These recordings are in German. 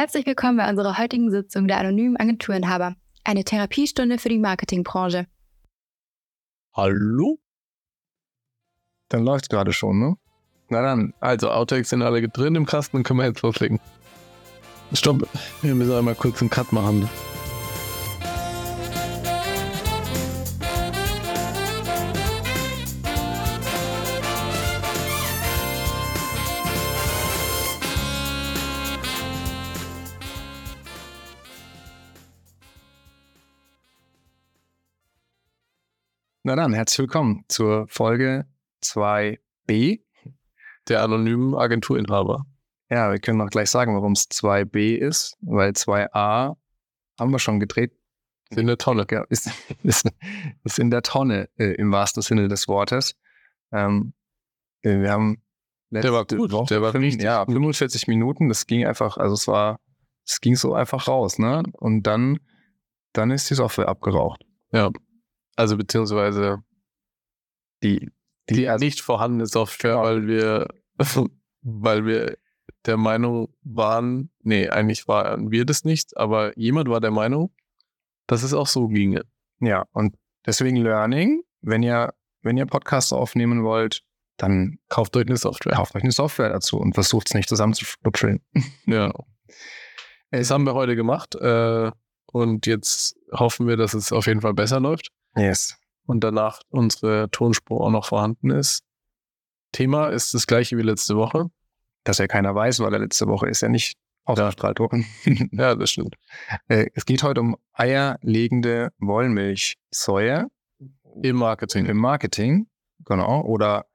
Herzlich willkommen bei unserer heutigen Sitzung der anonymen Agenturinhaber, eine Therapiestunde für die Marketingbranche. Hallo? Dann läuft gerade schon, ne? Na dann, also Outtakes sind alle drin im Kasten, können wir jetzt loslegen. Stopp, wir müssen einmal kurz einen Cut machen. Na dann, herzlich willkommen zur Folge 2b. Der anonymen Agenturinhaber. Ja, wir können auch gleich sagen, warum es 2b ist, weil 2a haben wir schon gedreht. Ist in der Tonne. Ja, ist, ist, ist in der Tonne äh, im wahrsten Sinne des Wortes. Ähm, äh, wir haben Der war gut, Woche, der war fünf- richtig ja, gut. 45 Minuten, das ging einfach, also es war, es ging so einfach raus, ne? Und dann, dann ist die Software abgeraucht. Also beziehungsweise Die, die, also- nicht vorhandene Software, Genau. weil wir, weil wir der Meinung waren, nee, eigentlich waren wir das nicht, aber jemand war der Meinung, dass es auch so ginge. Ja, und deswegen Learning, wenn ihr, wenn ihr Podcasts aufnehmen wollt, dann Kauft euch eine Software. kauft euch eine Software dazu und versucht es nicht zusammenzuschlupfeln. Ja. Das haben wir heute gemacht äh, und jetzt hoffen wir, dass es auf jeden Fall besser läuft Yes. und danach unsere Tonspur auch noch vorhanden ist. Thema ist das gleiche wie letzte Woche. Dass ja keiner weiß, weil er letzte Woche ist ja nicht ausgestrahlt worden. Ja, das stimmt. Äh, es geht heute um eierlegende Wollmilchsäue Im Marketing. im Marketing. Genau. Oder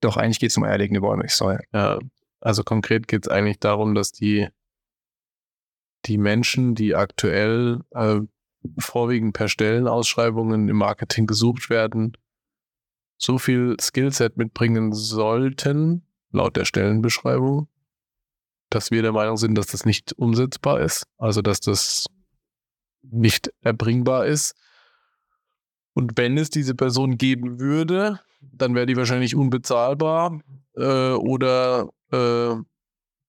doch, eigentlich geht es um eierlegende Wollmilchsäue. Ja, also konkret geht es eigentlich darum, dass die, die Menschen, die aktuell äh, vorwiegend per Stellenausschreibungen im Marketing gesucht werden, so viel Skillset mitbringen sollten, laut der Stellenbeschreibung, dass wir der Meinung sind, dass das nicht umsetzbar ist, also dass das nicht erbringbar ist. Und wenn es diese Person geben würde, dann wäre die wahrscheinlich unbezahlbar äh, oder äh,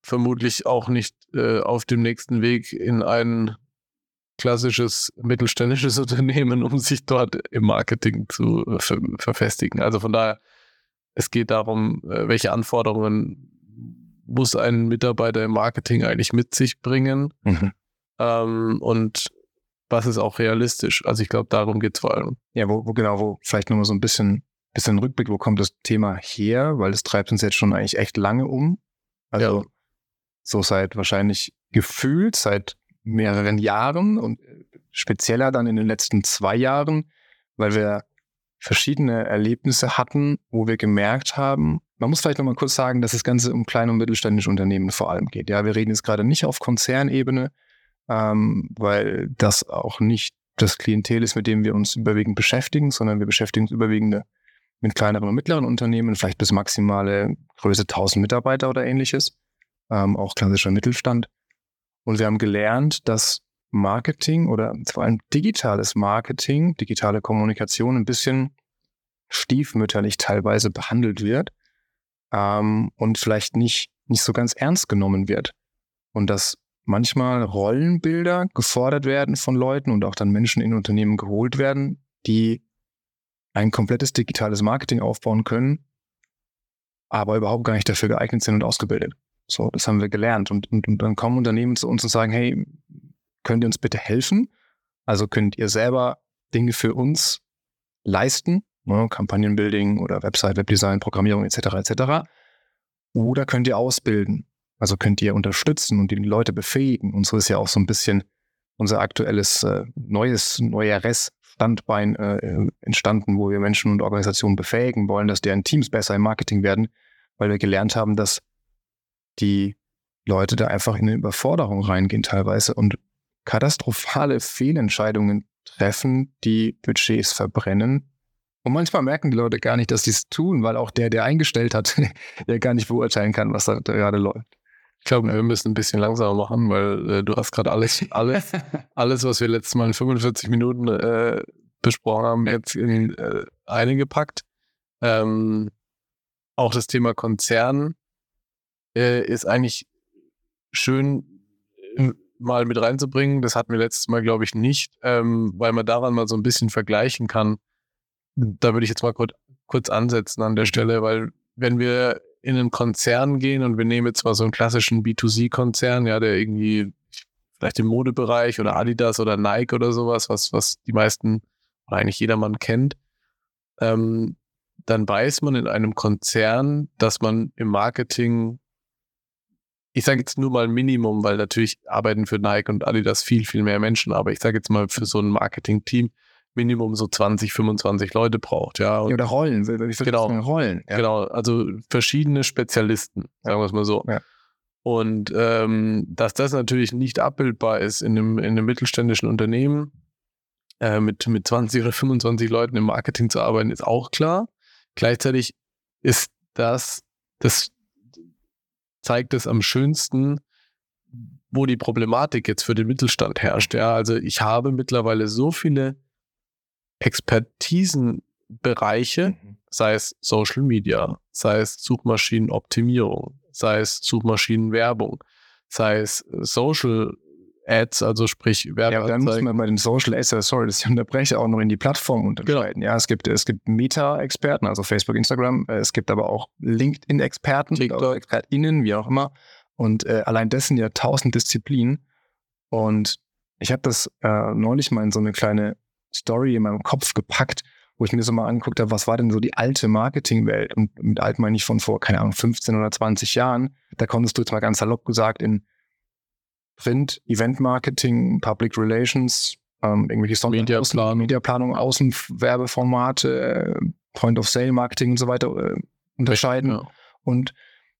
vermutlich auch nicht äh, auf dem nächsten Weg in ein klassisches mittelständisches Unternehmen, um sich dort im Marketing zu äh, ver verfestigen. Also von daher, es geht darum, äh, welche Anforderungen muss ein Mitarbeiter im Marketing eigentlich mit sich bringen ähm, und was ist auch realistisch. Also ich glaube, darum geht es vor allem. Ja, wo, wo genau, wo vielleicht nochmal so ein bisschen, bisschen Rückblick, wo kommt das Thema her? Weil das treibt uns jetzt schon eigentlich echt lange um. Also Ja. so seit wahrscheinlich gefühlt seit mehreren Jahren und spezieller dann in den letzten zwei Jahren, weil wir verschiedene Erlebnisse hatten, wo wir gemerkt haben, man muss vielleicht nochmal kurz sagen, dass das Ganze um kleine und mittelständische Unternehmen vor allem geht. Ja, wir reden jetzt gerade nicht auf Konzernebene, ähm, weil das auch nicht das Klientel ist, mit dem wir uns überwiegend beschäftigen, sondern wir beschäftigen uns überwiegend mit kleineren und mittleren Unternehmen, vielleicht bis maximale Größe 1000 Mitarbeiter oder ähnliches, ähm, auch klassischer Mittelstand. Und wir haben gelernt, dass Marketing oder vor allem digitales Marketing, digitale Kommunikation ein bisschen stiefmütterlich teilweise behandelt wird ähm, und vielleicht nicht, nicht so ganz ernst genommen wird. Und dass manchmal Rollenbilder gefordert werden von Leuten und auch dann Menschen in Unternehmen geholt werden, die ein komplettes digitales Marketing aufbauen können, aber überhaupt gar nicht dafür geeignet sind und ausgebildet. So, das haben wir gelernt. Und, und, und dann kommen Unternehmen zu uns und sagen, hey, könnt ihr uns bitte helfen? Also könnt ihr selber Dinge für uns leisten, ne, Kampagnenbuilding oder Website, Webdesign, Programmierung etc. etc. Oder könnt ihr ausbilden? Also könnt ihr unterstützen und die Leute befähigen. Und so ist ja auch so ein bisschen unser aktuelles äh, neues, neueres Standbein äh, entstanden, wo wir Menschen und Organisationen befähigen wollen, dass deren Teams besser im Marketing werden, weil wir gelernt haben, dass die Leute da einfach in eine Überforderung reingehen teilweise und katastrophale Fehlentscheidungen treffen, die Budgets verbrennen. Und manchmal merken die Leute gar nicht, dass sie es tun, weil auch der, der eingestellt hat, der gar nicht beurteilen kann, was da gerade läuft. Ich glaube, wir müssen ein bisschen langsamer machen, weil äh, du hast gerade alles, alles, alles, was wir letztes Mal in 45 Minuten äh, besprochen haben, jetzt in äh, eine gepackt. Ähm, auch das Thema Konzern äh, ist eigentlich schön, mal mit reinzubringen. Das hatten wir letztes Mal, glaube ich, nicht, ähm, weil man daran mal so ein bisschen vergleichen kann. Da würde ich jetzt mal kurz, kurz ansetzen an der Stelle, weil wenn wir in einen Konzern gehen und wir nehmen jetzt mal so einen klassischen B2C-Konzern, ja, der irgendwie vielleicht im Modebereich oder Adidas oder Nike oder sowas, was, was die meisten oder eigentlich jedermann kennt, ähm, dann weiß man in einem Konzern, dass man im Marketing ich sage jetzt nur mal Minimum, weil natürlich arbeiten für Nike und Adidas viel, viel mehr Menschen, aber ich sage jetzt mal für so ein Marketing-Team Minimum so 20, 25 Leute braucht, ja. Ja oder Rollen, genau, Rollen. Ja. Genau, also verschiedene Spezialisten, sagen wir es mal so. Ja. Und ähm, dass das natürlich nicht abbildbar ist in einem, in einem mittelständischen Unternehmen, äh, mit, mit 20 oder 25 Leuten im Marketing zu arbeiten, ist auch klar. Gleichzeitig ist das das zeigt es am schönsten, wo die Problematik jetzt für den Mittelstand herrscht. Ja, also ich habe mittlerweile so viele Expertisenbereiche, mhm. sei es Social Media, sei es Suchmaschinenoptimierung, sei es Suchmaschinenwerbung, sei es Social Ads, also sprich Werbeanzeigen. Ja, dann muss man bei den Social Ads, sorry, dass ich unterbreche, auch noch in die Plattform unterscheiden. Genau. Ja, es gibt, es gibt Meta-Experten, also Facebook, Instagram, äh, es gibt aber auch LinkedIn-Experten, ExpertInnen, wie auch immer. Und äh, allein das sind ja tausend Disziplinen. Und ich habe das äh, neulich mal in so eine kleine Story in meinem Kopf gepackt, wo ich mir so mal angeguckt habe, was war denn so die alte Marketingwelt? Und mit alt meine ich von vor, keine Ahnung, 15 oder 20 Jahren. Da konntest du jetzt mal ganz salopp gesagt in Print, Event-Marketing, Public Relations, ähm, irgendwelche Mediaplanung, Mediaplanung Außenwerbeformate, äh, Point-of-Sale-Marketing und so weiter äh, unterscheiden. Ja. Und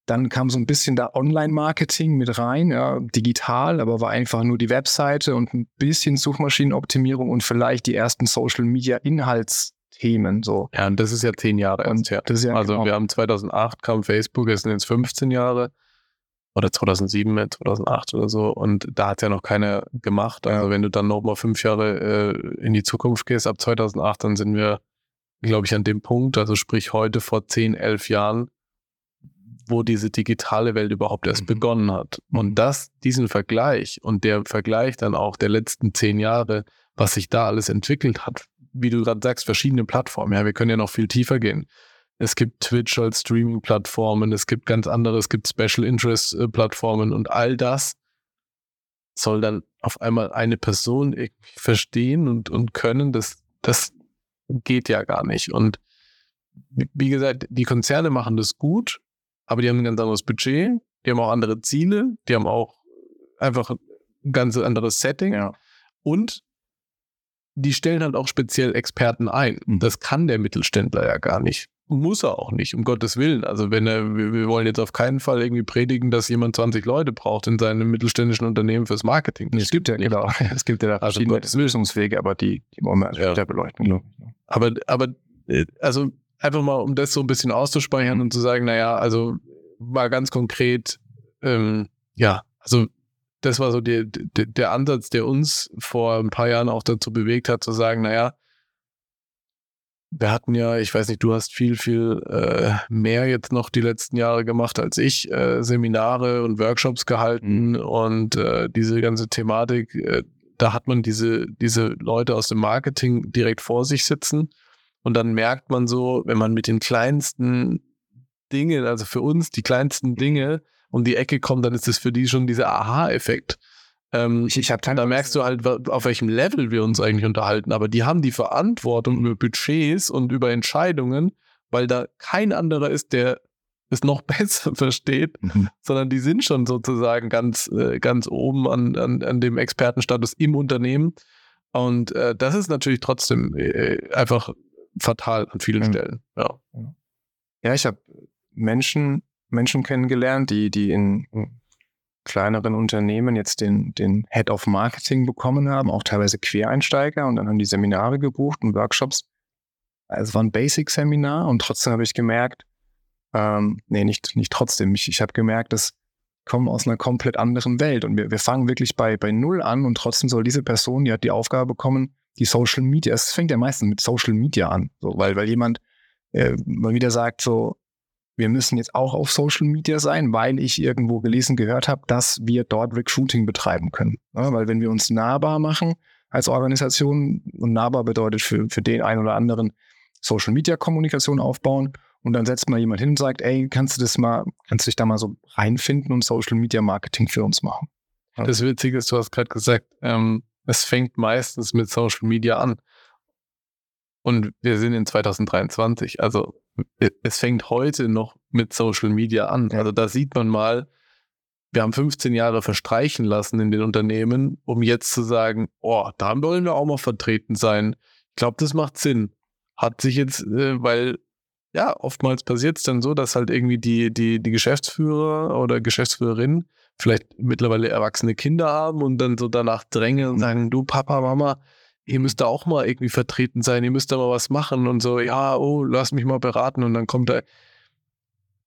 dann kam so ein bisschen da Online-Marketing mit rein, ja, digital, aber war einfach nur die Webseite und ein bisschen Suchmaschinenoptimierung und vielleicht die ersten Social-Media-Inhaltsthemen. So. Ja, und das ist ja zehn Jahre erst her. Ja also genau. wir haben 2008 kam Facebook, es sind jetzt 15 Jahre oder 2007, 2008 oder so. Und da hat ja noch keiner gemacht. Also ja. wenn du dann nochmal fünf Jahre äh, in die Zukunft gehst, ab 2008, dann sind wir, glaube ich, an dem Punkt, also sprich heute vor 10, 11 Jahren, wo diese digitale Welt überhaupt erst mhm. begonnen hat. Und mhm. das, diesen Vergleich und der Vergleich dann auch der letzten zehn Jahre, was sich da alles entwickelt hat, wie du gerade sagst, verschiedene Plattformen. Ja, wir können ja noch viel tiefer gehen. Es gibt Twitch als Streaming-Plattformen, es gibt ganz andere, es gibt Special Interest-Plattformen und all das soll dann auf einmal eine Person verstehen und, und können. Das, das geht ja gar nicht. Und wie gesagt, die Konzerne machen das gut, aber die haben ein ganz anderes Budget, die haben auch andere Ziele, die haben auch einfach ein ganz anderes Setting. Ja. Und die stellen halt auch speziell Experten ein. Mhm. Das kann der Mittelständler ja gar nicht. Muss er auch nicht, um Gottes Willen. Also wenn er, wir, wollen jetzt auf keinen Fall irgendwie predigen, dass jemand 20 Leute braucht in seinem mittelständischen Unternehmen fürs Marketing. Das es gibt ja, nicht. genau. Es gibt ja da also verschiedene also, Lösungswege, aber die, die wollen wir ja. beleuchten, glaube ich. Aber, aber, äh, also einfach mal, um das so ein bisschen auszuspeichern mhm. und zu sagen, naja, also mal ganz konkret, ähm, ja, also das war so der, der, der Ansatz, der uns vor ein paar Jahren auch dazu bewegt hat, zu sagen, naja, wir hatten ja, ich weiß nicht, du hast viel, viel äh, mehr jetzt noch die letzten Jahre gemacht als ich, äh, Seminare und Workshops gehalten mhm. und äh, diese ganze Thematik, äh, da hat man diese, diese Leute aus dem Marketing direkt vor sich sitzen und dann merkt man so, wenn man mit den kleinsten Dingen, also für uns die kleinsten Dinge um die Ecke kommt, dann ist das für die schon dieser Aha-Effekt. Ähm, ich, ich da merkst du halt, auf welchem Level wir uns eigentlich unterhalten. Aber die haben die Verantwortung über Budgets und über Entscheidungen, weil da kein anderer ist, der es noch besser versteht, mhm. sondern die sind schon sozusagen ganz, äh, ganz oben an, an, an dem Expertenstatus im Unternehmen. Und äh, das ist natürlich trotzdem äh, einfach fatal an vielen mhm. Stellen. Ja, ja ich habe Menschen, Menschen kennengelernt, die, die in kleineren Unternehmen jetzt den, den Head of Marketing bekommen haben, auch teilweise Quereinsteiger. Und dann haben die Seminare gebucht und Workshops. Also es war ein Basic-Seminar und trotzdem habe ich gemerkt, ähm, nee, nicht, nicht trotzdem, ich, ich habe gemerkt, dass kommen aus einer komplett anderen Welt. Und wir, wir fangen wirklich bei, bei Null an und trotzdem soll diese Person, die hat die Aufgabe bekommen, die Social Media, es fängt ja meistens mit Social Media an, so, weil, weil jemand äh, mal wieder sagt so, wir müssen jetzt auch auf Social Media sein, weil ich irgendwo gelesen gehört habe, dass wir dort Recruiting betreiben können. Ja, weil wenn wir uns nahbar machen als Organisation und nahbar bedeutet für, für den einen oder anderen Social Media Kommunikation aufbauen und dann setzt mal jemand hin und sagt, ey, kannst du das mal, kannst du dich da mal so reinfinden und Social Media Marketing für uns machen? Ja. Das Witzige ist, du hast gerade gesagt, ähm, es fängt meistens mit Social Media an. Und wir sind in 2023. Also es fängt heute noch mit Social Media an. Also da sieht man mal, wir haben 15 Jahre verstreichen lassen in den Unternehmen, um jetzt zu sagen, oh, da wollen wir auch mal vertreten sein. Ich glaube, das macht Sinn. Hat sich jetzt, äh, weil ja, oftmals passiert es dann so, dass halt irgendwie die, die, die Geschäftsführer oder Geschäftsführerin vielleicht mittlerweile erwachsene Kinder haben und dann so danach drängen und sagen, du Papa, Mama, ihr müsst da auch mal irgendwie vertreten sein, ihr müsst da mal was machen und so, ja, oh, lass mich mal beraten und dann kommt da.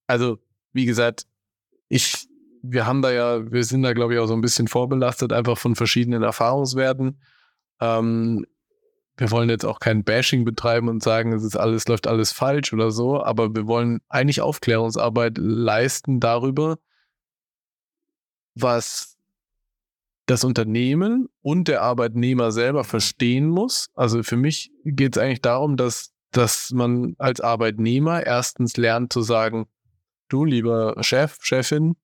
Also, wie gesagt, ich, wir haben da ja, wir sind da, glaube ich, auch so ein bisschen vorbelastet, einfach von verschiedenen Erfahrungswerten. Ähm, wir wollen jetzt auch kein Bashing betreiben und sagen, es ist alles, läuft alles falsch oder so, aber wir wollen eigentlich Aufklärungsarbeit leisten darüber, was das Unternehmen und der Arbeitnehmer selber verstehen muss. Also für mich geht es eigentlich darum, dass, dass man als Arbeitnehmer erstens lernt zu sagen, du lieber Chef, Chefin,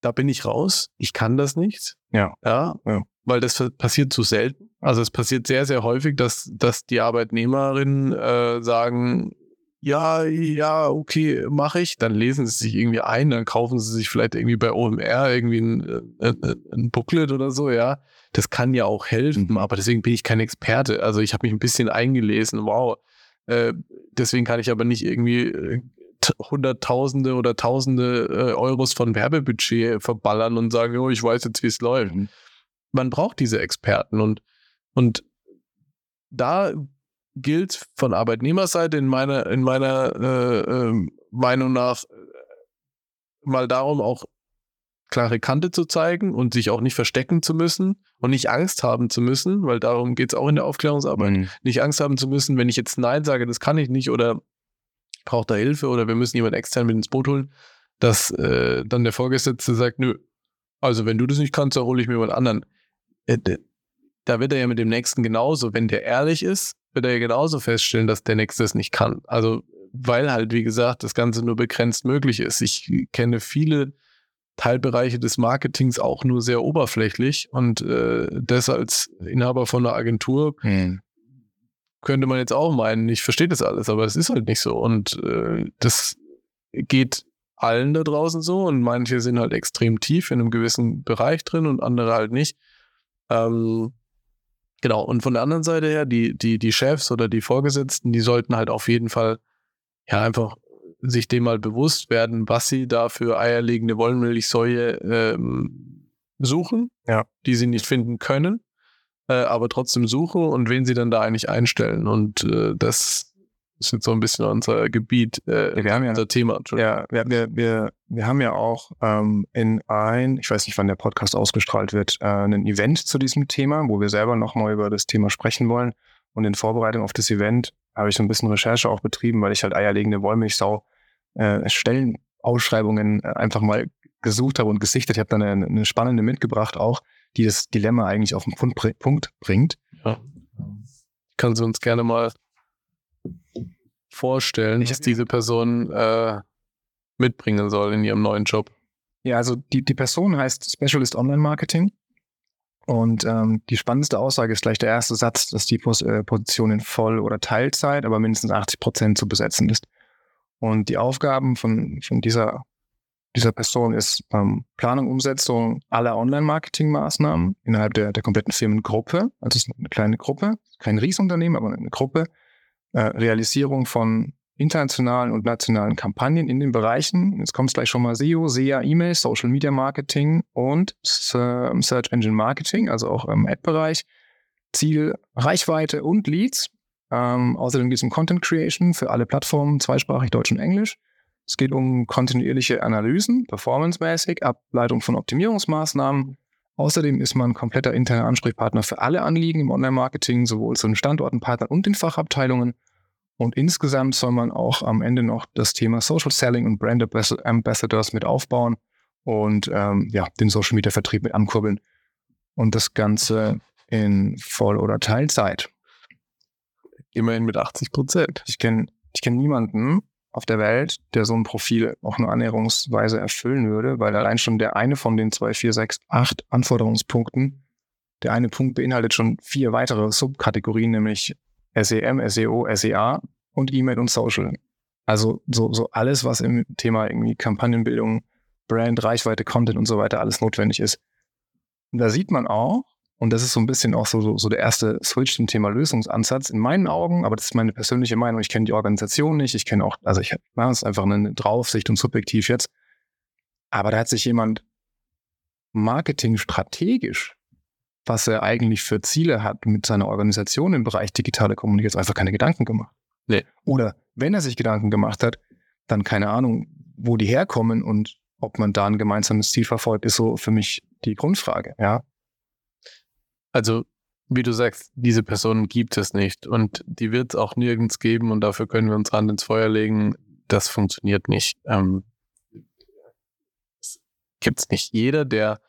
da bin ich raus, ich kann das nicht. Ja. Ja. ja. Weil das passiert zu selten. Also es passiert sehr, sehr häufig, dass, dass die Arbeitnehmerinnen äh, sagen, ja, ja, okay, mache ich. Dann lesen sie sich irgendwie ein, dann kaufen sie sich vielleicht irgendwie bei OMR irgendwie ein, ein, äh, äh, ein Booklet oder so, ja. Das kann ja auch helfen, mhm. aber deswegen bin ich kein Experte. Also ich habe mich ein bisschen eingelesen, wow. Äh, deswegen kann ich aber nicht irgendwie äh, Hunderttausende oder Tausende äh, Euros von Werbebudget verballern und sagen, oh, ich weiß jetzt, wie es läuft. Mhm. Man braucht diese Experten und, und da gilt von Arbeitnehmerseite in meiner, in meiner äh, äh, Meinung nach äh, mal darum, auch klare Kante zu zeigen und sich auch nicht verstecken zu müssen und nicht Angst haben zu müssen, weil darum geht es auch in der Aufklärungsarbeit, mhm. nicht Angst haben zu müssen, wenn ich jetzt Nein sage, das kann ich nicht oder braucht da Hilfe oder wir müssen jemanden extern mit ins Boot holen, dass äh, dann der Vorgesetzte sagt, nö, also wenn du das nicht kannst, dann hole ich mir jemand anderen. Äh, da wird er ja mit dem Nächsten genauso, wenn der ehrlich ist wird er ja genauso feststellen, dass der Nächste es nicht kann. Also, weil halt, wie gesagt, das Ganze nur begrenzt möglich ist. Ich kenne viele Teilbereiche des Marketings auch nur sehr oberflächlich und äh, das als Inhaber von einer Agentur hm. könnte man jetzt auch meinen, ich verstehe das alles, aber es ist halt nicht so. Und äh, das geht allen da draußen so und manche sind halt extrem tief in einem gewissen Bereich drin und andere halt nicht. Ähm, Genau, und von der anderen Seite her, die, die, die Chefs oder die Vorgesetzten, die sollten halt auf jeden Fall ja einfach sich dem mal bewusst werden, was sie da für eierlegende Wollmilchsäue ähm, suchen, ja. die sie nicht finden können, äh, aber trotzdem suchen und wen sie dann da eigentlich einstellen. Und äh, das ist jetzt so ein bisschen unser Gebiet, äh, wir haben ja, unser Thema. Ja, wir, wir, wir, wir haben ja auch ähm, in ein, ich weiß nicht, wann der Podcast ausgestrahlt wird, äh, ein Event zu diesem Thema, wo wir selber nochmal über das Thema sprechen wollen. Und in Vorbereitung auf das Event habe ich so ein bisschen Recherche auch betrieben, weil ich halt eierlegende Wollmilchsau äh, Stellenausschreibungen äh, einfach mal gesucht habe und gesichtet. Ich habe dann eine, eine spannende mitgebracht auch, die das Dilemma eigentlich auf den Punkt bringt. Ja. Kannst du uns gerne mal vorstellen, dass diese Person äh, mitbringen soll in ihrem neuen Job? Ja, also die, die Person heißt Specialist Online Marketing. Und ähm, die spannendste Aussage ist gleich der erste Satz, dass die Pos äh, Position in Voll- oder Teilzeit, aber mindestens 80 Prozent zu besetzen ist. Und die Aufgaben von, von dieser, dieser Person ist ähm, Planung, Umsetzung aller Online-Marketing-Maßnahmen innerhalb der, der kompletten Firmengruppe. Also es ist eine kleine Gruppe, kein Riesenunternehmen, aber eine Gruppe äh, Realisierung von internationalen und nationalen Kampagnen in den Bereichen, jetzt kommt es gleich schon mal SEO, SEA, E-Mail, Social Media Marketing und ähm, Search Engine Marketing, also auch im Ad-Bereich, Ziel, Reichweite und Leads. Ähm, außerdem geht es um Content Creation für alle Plattformen, zweisprachig Deutsch und Englisch. Es geht um kontinuierliche Analysen, performancemäßig, Ableitung von Optimierungsmaßnahmen, Außerdem ist man kompletter interner Ansprechpartner für alle Anliegen im Online-Marketing, sowohl zu den Standorten, Partnern und den Fachabteilungen. Und insgesamt soll man auch am Ende noch das Thema Social Selling und Brand Ambassadors mit aufbauen und ähm, ja, den Social Media Vertrieb mit ankurbeln. Und das Ganze in Voll- oder Teilzeit. Immerhin mit 80 Prozent. Ich kenne ich kenn niemanden auf der Welt, der so ein Profil auch nur annäherungsweise erfüllen würde, weil allein schon der eine von den zwei, vier, sechs, acht Anforderungspunkten, der eine Punkt beinhaltet schon vier weitere Subkategorien, nämlich SEM, SEO, SEA und E-Mail und Social. Also so, so alles, was im Thema irgendwie Kampagnenbildung, Brand, Reichweite, Content und so weiter alles notwendig ist. Und da sieht man auch, und das ist so ein bisschen auch so, so, so der erste Switch zum Thema Lösungsansatz in meinen Augen, aber das ist meine persönliche Meinung. Ich kenne die Organisation nicht, ich kenne auch, also ich mache es einfach eine Draufsicht und subjektiv jetzt. Aber da hat sich jemand marketingstrategisch, was er eigentlich für Ziele hat mit seiner Organisation im Bereich digitale Kommunikation, einfach keine Gedanken gemacht. Nee. Oder wenn er sich Gedanken gemacht hat, dann keine Ahnung, wo die herkommen und ob man da ein gemeinsames Ziel verfolgt, ist so für mich die Grundfrage, ja. Also, wie du sagst, diese Personen gibt es nicht und die wird es auch nirgends geben und dafür können wir uns Hand ins Feuer legen. Das funktioniert nicht. Ähm, gibt es nicht. Jeder, der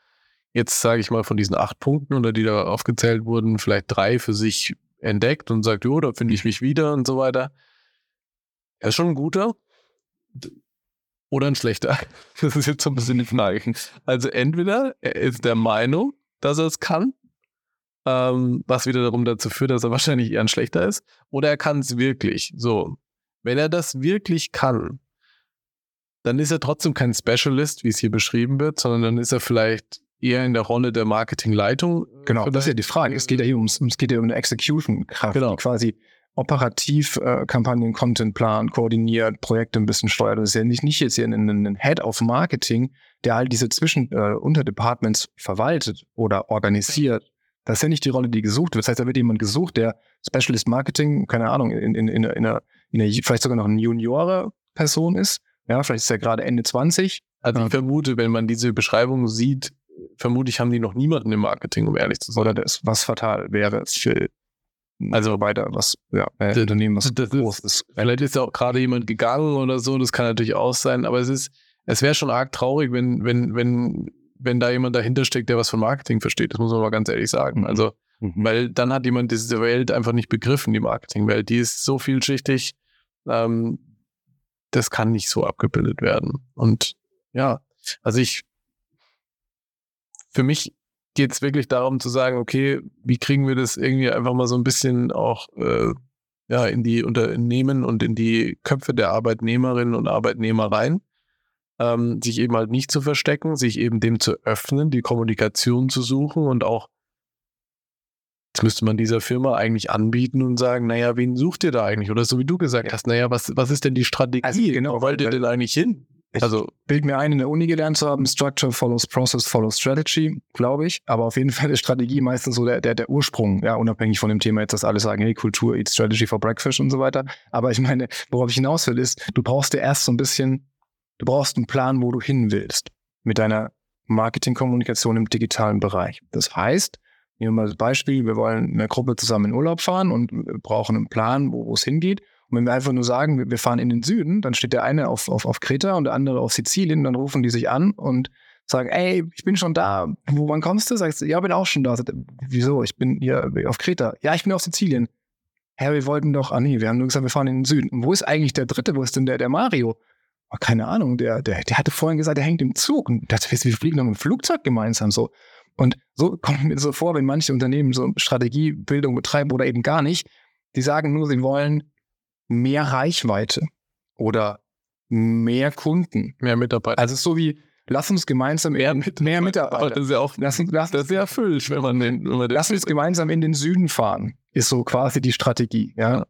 jetzt, sage ich mal, von diesen acht Punkten oder die da aufgezählt wurden, vielleicht drei für sich entdeckt und sagt, jo, da finde ich mich wieder und so weiter. Er ist schon ein guter oder ein schlechter. Das ist jetzt so ein bisschen die Frage. Also entweder er ist der Meinung, dass er es kann, ähm, was wieder darum dazu führt, dass er wahrscheinlich eher ein schlechter ist, oder er kann es wirklich. So, wenn er das wirklich kann, dann ist er trotzdem kein Specialist, wie es hier beschrieben wird, sondern dann ist er vielleicht eher in der Rolle der Marketingleitung. Genau, das ist ja die Frage. Es geht ja hier ums, es geht ja um eine Execution-Kraft, Genau. quasi operativ äh, Kampagnen, Content plant, koordiniert, Projekte ein bisschen steuert. Das ist ja nicht, nicht jetzt hier ein, ein Head of Marketing, der all diese Zwischen- äh, Unterdepartments verwaltet oder organisiert. Das ist ja nicht die Rolle, die gesucht wird. Das heißt, da wird jemand gesucht, der Specialist Marketing, keine Ahnung, in, in, in, in, einer, in einer, vielleicht sogar noch eine Juniore Person ist. Ja, vielleicht ist er gerade Ende 20. Also ich vermute, wenn man diese Beschreibung sieht, vermutlich haben die noch niemanden im Marketing, um ehrlich zu sein. Oder das, was fatal wäre für Also weiter, was ja, Das- Unternehmen, was das groß ist, ist. vielleicht ist ja auch gerade jemand gegangen oder so, das kann natürlich auch sein, aber es ist, es wäre schon arg traurig, wenn, wenn, wenn, wenn da jemand dahinter steckt, der was von Marketing versteht. Das muss man mal ganz ehrlich sagen. Also, Mhm. weil dann hat jemand diese Welt einfach nicht begriffen, die Marketingwelt. Die ist so vielschichtig, ähm, das kann nicht so abgebildet werden. Und ja, also ich, für mich geht es wirklich darum zu sagen, okay, wie kriegen wir das irgendwie einfach mal so ein bisschen auch äh, ja, in die Unternehmen und in die Köpfe der Arbeitnehmerinnen und Arbeitnehmer rein, ähm, sich eben halt nicht zu verstecken, sich eben dem zu öffnen, die Kommunikation zu suchen und auch Jetzt müsste man dieser Firma eigentlich anbieten und sagen, naja, wen sucht ihr da eigentlich? Oder so wie du gesagt hast, naja, was, was ist denn die Strategie? Also genau, Wo wollt ihr denn eigentlich hin? Ich Also, bild mir ein, in der Uni gelernt zu haben, Structure follows Process follows Strategy, glaube ich. Aber auf jeden Fall ist Strategie meistens so der, der, der Ursprung, ja, unabhängig von dem Thema jetzt, dass alle sagen, hey, Kultur, eat Strategy for Breakfast und so weiter. Aber ich meine, worauf ich hinaus will, ist, du brauchst dir erst so ein bisschen, du brauchst einen Plan, wo du hin willst mit deiner Marketingkommunikation im digitalen Bereich. Das heißt, nehmen wir mal das Beispiel, wir wollen in einer Gruppe zusammen in Urlaub fahren und brauchen einen Plan, wo es hingeht. Und wenn wir einfach nur sagen, wir- fahren in den Süden, dann steht der eine auf, auf, auf Kreta und der andere auf Sizilien, dann rufen die sich an und sagen, ey, ich bin schon da. Wo, wann kommst du? Sagst du, ja, bin auch schon da. Sagt Wieso? Ich bin hier auf Kreta. Ja, ich bin auf Sizilien. Hä, wir wollten doch, ah nee, wir haben nur gesagt, wir fahren in den Süden. Und wo ist eigentlich der Dritte? Wo ist denn der, der Mario? Oh, keine Ahnung, der, der, der hatte vorhin gesagt, der hängt im Zug. Und dachte, wir fliegen doch mit dem Flugzeug gemeinsam so. Und so kommt mir so vor, wenn manche Unternehmen so Strategiebildung betreiben oder eben gar nicht, die sagen nur, sie wollen mehr Reichweite oder mehr Kunden. mehr Mitarbeiter. Also so wie, lass uns gemeinsam mehr, mehr Aber Mitarbeiter. das ist ja auch, Lass uns, lass, das ist ja Fülsch, wenn man den, wenn man den lass uns gemeinsam in den Süden fahren, ist so quasi die Strategie, ja.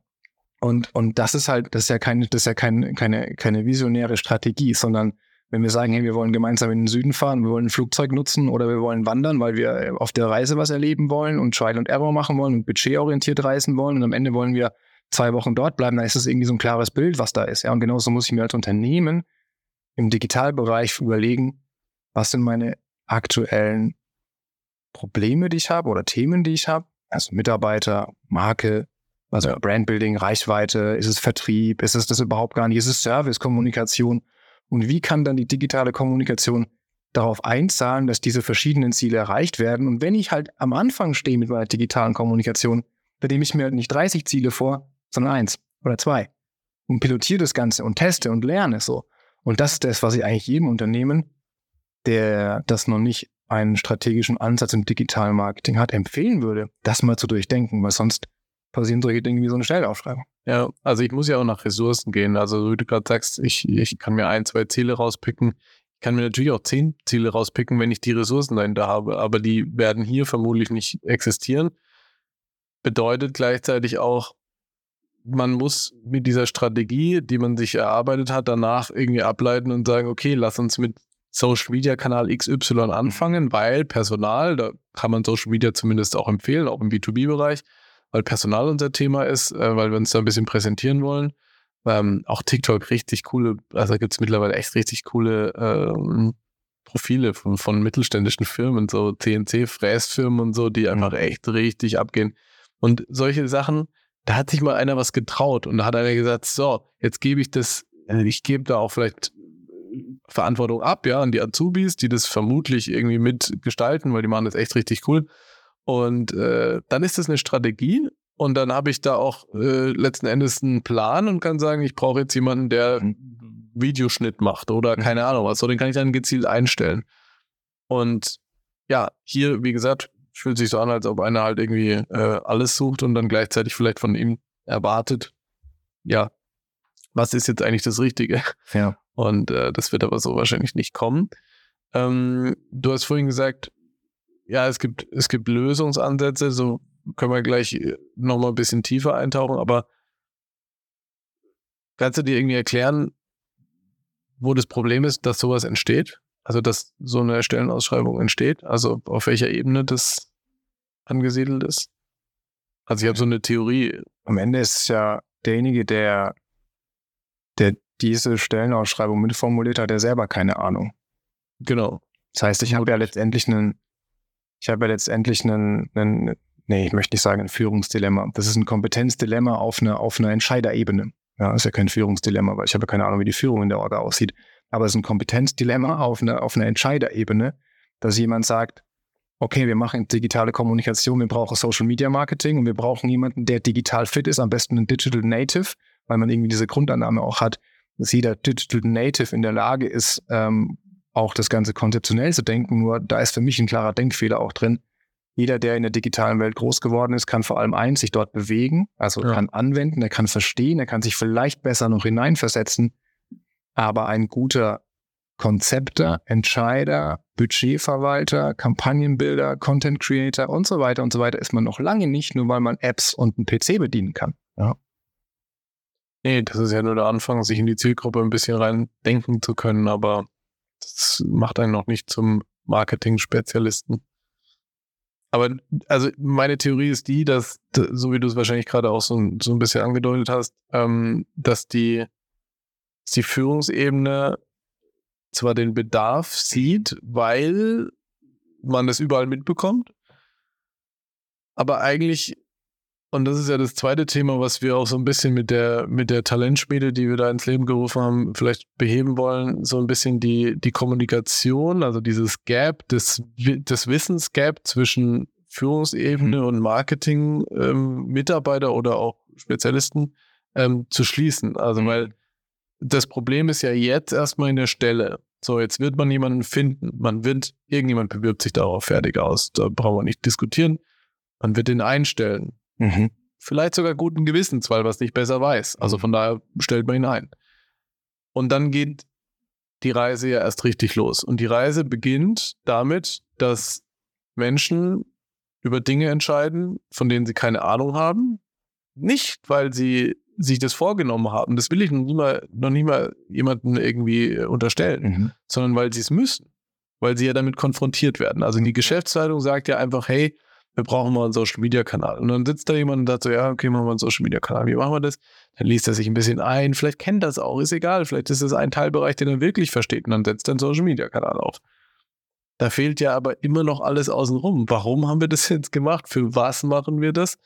Und, und das ist halt, das ist ja keine, das ist ja keine, keine, keine visionäre Strategie, sondern wenn wir sagen, hey, wir wollen gemeinsam in den Süden fahren, wir wollen ein Flugzeug nutzen oder wir wollen wandern, weil wir auf der Reise was erleben wollen und Trial and Error machen wollen und budgetorientiert reisen wollen und am Ende wollen wir zwei Wochen dort bleiben, dann ist es irgendwie so ein klares Bild, was da ist. Ja, und genauso muss ich mir als Unternehmen im Digitalbereich überlegen, was sind meine aktuellen Probleme, die ich habe oder Themen, die ich habe. Also Mitarbeiter, Marke, Also ja. Brandbuilding, Reichweite, ist es Vertrieb, ist es das überhaupt gar nicht, ist es Service-Kommunikation? Und wie kann dann die digitale Kommunikation darauf einzahlen, dass diese verschiedenen Ziele erreicht werden? Und wenn ich halt am Anfang stehe mit meiner digitalen Kommunikation, dann nehme ich mir halt nicht 30 Ziele vor, sondern eins oder zwei und pilotiere das Ganze und teste und lerne so. Und das ist das, was ich eigentlich jedem Unternehmen, der das noch nicht einen strategischen Ansatz im digitalen Marketing hat, empfehlen würde, das mal zu durchdenken, weil sonst passieren solche Dinge wie so eine Stellenausschreibung. Ja, also ich muss ja auch nach Ressourcen gehen. Also wie du gerade sagst, ich, ich kann mir ein, zwei Ziele rauspicken. Ich kann mir natürlich auch zehn Ziele rauspicken, wenn ich die Ressourcen dahinter habe, aber die werden hier vermutlich nicht existieren. Bedeutet gleichzeitig auch, man muss mit dieser Strategie, die man sich erarbeitet hat, danach irgendwie ableiten und sagen, okay, lass uns mit Social Media Kanal XY anfangen, weil Personal, da kann man Social Media zumindest auch empfehlen, auch im B2B-Bereich, weil Personal unser Thema ist, äh, weil wir uns da ein bisschen präsentieren wollen. Ähm, auch TikTok richtig coole, also gibt es mittlerweile echt richtig coole ähm, Profile von, von mittelständischen Firmen, so CNC-Fräsfirmen und so, die einfach echt richtig abgehen. Und solche Sachen, da hat sich mal einer was getraut und da hat einer gesagt, so, jetzt gebe ich das, äh, ich gebe da auch vielleicht Verantwortung ab, ja, an die Azubis, die das vermutlich irgendwie mitgestalten, weil die machen das echt richtig cool. Und äh, dann ist das eine Strategie und dann habe ich da auch äh, letzten Endes einen Plan und kann sagen, ich brauche jetzt jemanden, der mhm. Videoschnitt macht oder mhm. keine Ahnung was. So, den kann ich dann gezielt einstellen. Und ja, hier, wie gesagt, fühlt sich so an, als ob einer halt irgendwie äh, alles sucht und dann gleichzeitig vielleicht von ihm erwartet, ja, was ist jetzt eigentlich das Richtige? Ja. Und äh, das wird aber so wahrscheinlich nicht kommen. Ähm, du hast vorhin gesagt, ja, es gibt, es gibt Lösungsansätze, so können wir gleich äh, nochmal ein bisschen tiefer eintauchen, aber kannst du dir irgendwie erklären, wo das Problem ist, dass sowas entsteht? Also, dass so eine Stellenausschreibung entsteht? Also, auf welcher Ebene das angesiedelt ist? Also, ich habe so eine Theorie. Am Ende ist es ja derjenige, der, der diese Stellenausschreibung mitformuliert hat, der selber keine Ahnung. Genau. Das heißt, ich habe ja letztendlich einen ich habe ja letztendlich einen, einen, nee, ich möchte nicht sagen ein Führungsdilemma. Das ist ein Kompetenzdilemma auf einer, auf einer Entscheiderebene. Ja, ist ja kein Führungsdilemma, weil ich habe ja keine Ahnung, wie die Führung in der Orga aussieht. Aber es ist ein Kompetenzdilemma auf einer, auf einer Entscheiderebene, dass jemand sagt, okay, wir machen digitale Kommunikation, wir brauchen Social Media Marketing und wir brauchen jemanden, der digital fit ist, am besten ein Digital Native, weil man irgendwie diese Grundannahme auch hat, dass jeder Digital Native in der Lage ist, ähm, auch das Ganze konzeptionell zu denken. Nur da ist für mich ein klarer Denkfehler auch drin. Jeder, der in der digitalen Welt groß geworden ist, kann vor allem eins, sich dort bewegen, also ja. kann anwenden, er kann verstehen, er kann sich vielleicht besser noch hineinversetzen. Aber ein guter Konzepter, Entscheider, Budgetverwalter, Kampagnenbilder, Content Creator und so weiter und so weiter ist man noch lange nicht, nur weil man Apps und einen PC bedienen kann. Ja. Nee, das ist ja nur der Anfang, sich in die Zielgruppe ein bisschen rein denken zu können, aber das macht einen noch nicht zum Marketing-Spezialisten. Aber also meine Theorie ist die, dass, so wie du es wahrscheinlich gerade auch so, so ein bisschen angedeutet hast, ähm, dass die, dass die Führungsebene zwar den Bedarf sieht, weil man das überall mitbekommt, aber eigentlich und das ist ja das zweite Thema, was wir auch so ein bisschen mit der, mit der Talentschmiede, die wir da ins Leben gerufen haben, vielleicht beheben wollen. So ein bisschen die, die Kommunikation, also dieses Gap, das, das Wissensgap zwischen Führungsebene mhm. und Marketing-Mitarbeiter ähm, oder auch Spezialisten ähm, zu schließen. Also, mhm. weil das Problem ist ja jetzt erstmal in der Stelle. So, jetzt wird man jemanden finden. Man wird, irgendjemand bewirbt sich darauf fertig aus. Da brauchen wir nicht diskutieren. Man wird ihn einstellen. Mhm. Vielleicht sogar guten Gewissens, weil es nicht besser weiß. Also mhm. von daher stellt man ihn ein. Und dann geht die Reise ja erst richtig los. Und die Reise beginnt damit, dass Menschen über Dinge entscheiden, von denen sie keine Ahnung haben. Nicht, weil sie sich das vorgenommen haben. Das will ich noch nie mal, noch nie mal jemanden irgendwie unterstellen, mhm. sondern weil sie es müssen. Weil sie ja damit konfrontiert werden. Also die Geschäftsleitung sagt ja einfach, hey, wir brauchen mal einen Social Media Kanal. Und dann sitzt da jemand und sagt so, ja, okay, machen wir einen Social Media Kanal. Wie machen wir das? Dann liest er sich ein bisschen ein. Vielleicht kennt das auch, ist egal. Vielleicht ist es ein Teilbereich, den er wirklich versteht und dann setzt er einen Social Media Kanal auf. Da fehlt ja aber immer noch alles außenrum. Warum haben wir das jetzt gemacht? Für was machen wir das?